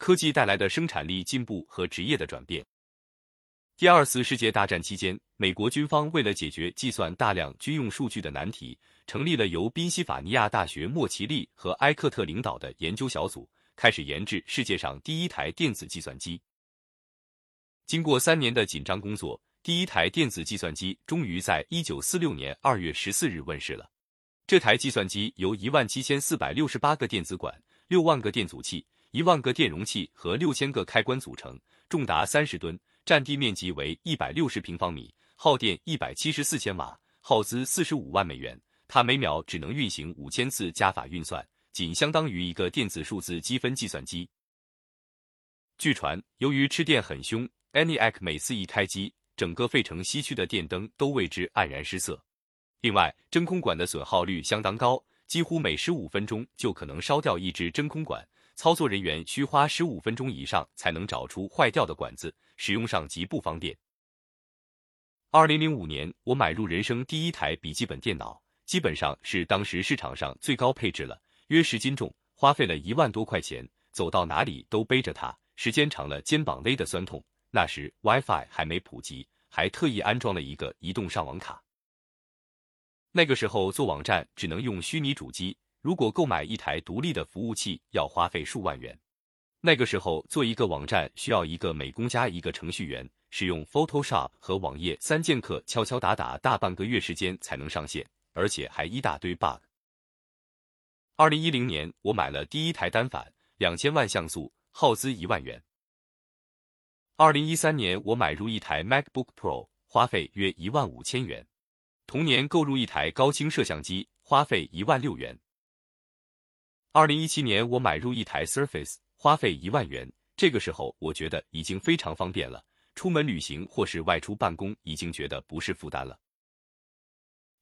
科技带来的生产力进步和职业的转变。第二次世界大战期间，美国军方为了解决计算大量军用数据的难题，成立了由宾夕法尼亚大学莫奇利和埃克特领导的研究小组，开始研制世界上第一台电子计算机。经过三年的紧张工作，第一台电子计算机终于在一九四六年二月十四日问世了。这台计算机由一万七千四百六十八个电子管、六万个电阻器、一万个电容器和六千个开关组成，重达三十吨。占地面积为一百六十平方米，耗电一百七十四千瓦，耗资四十五万美元。它每秒只能运行五千次加法运算，仅相当于一个电子数字积分计算机。据传，由于吃电很凶，ENIAC 每次一开机，整个费城西区的电灯都为之黯然失色。另外，真空管的损耗率相当高，几乎每十五分钟就可能烧掉一只真空管。操作人员需花十五分钟以上才能找出坏掉的管子，使用上极不方便。二零零五年，我买入人生第一台笔记本电脑，基本上是当时市场上最高配置了，约十斤重，花费了一万多块钱，走到哪里都背着它，时间长了肩膀勒得酸痛。那时 WiFi 还没普及，还特意安装了一个移动上网卡。那个时候做网站只能用虚拟主机。如果购买一台独立的服务器要花费数万元，那个时候做一个网站需要一个美工加一个程序员，使用 Photoshop 和网页三剑客敲敲打打大半个月时间才能上线，而且还一大堆 bug。二零一零年我买了第一台单反，两千万像素，耗资一万元。二零一三年我买入一台 MacBook Pro，花费约一万五千元。同年购入一台高清摄像机，花费一万六元。二零一七年，我买入一台 Surface，花费一万元。这个时候，我觉得已经非常方便了，出门旅行或是外出办公，已经觉得不是负担了。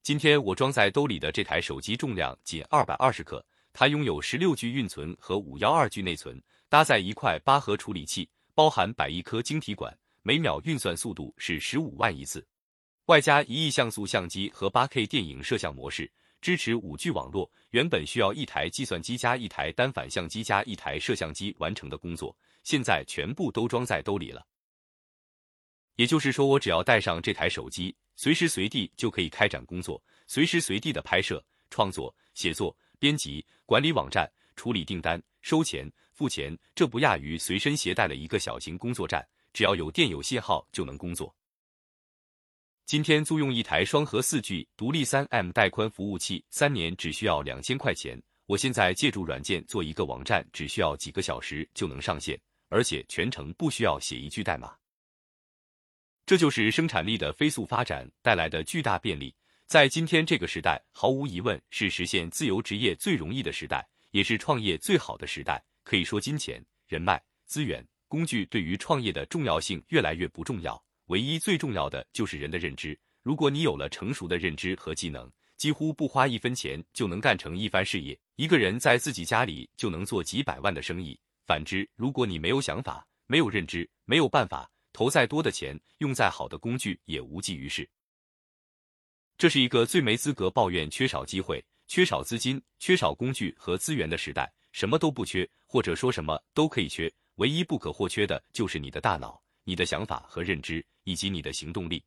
今天我装在兜里的这台手机重量仅二百二十克，它拥有十六 G 运存和五幺二 G 内存，搭载一块八核处理器，包含百亿颗晶体管，每秒运算速度是十五万亿次，外加一亿像素相机和八 K 电影摄像模式。支持五 G 网络，原本需要一台计算机加一台单反相机加一台摄像机完成的工作，现在全部都装在兜里了。也就是说，我只要带上这台手机，随时随地就可以开展工作，随时随地的拍摄、创作、写作、编辑、管理网站、处理订单、收钱、付钱，这不亚于随身携带了一个小型工作站，只要有电有信号就能工作。今天租用一台双核四 G 独立三 M 带宽服务器，三年只需要两千块钱。我现在借助软件做一个网站，只需要几个小时就能上线，而且全程不需要写一句代码。这就是生产力的飞速发展带来的巨大便利，在今天这个时代，毫无疑问是实现自由职业最容易的时代，也是创业最好的时代。可以说，金钱、人脉、资源、工具对于创业的重要性越来越不重要。唯一最重要的就是人的认知。如果你有了成熟的认知和技能，几乎不花一分钱就能干成一番事业。一个人在自己家里就能做几百万的生意。反之，如果你没有想法、没有认知、没有办法，投再多的钱，用再好的工具也无济于事。这是一个最没资格抱怨缺少机会、缺少资金、缺少工具和资源的时代。什么都不缺，或者说什么都可以缺，唯一不可或缺的就是你的大脑。你的想法和认知，以及你的行动力。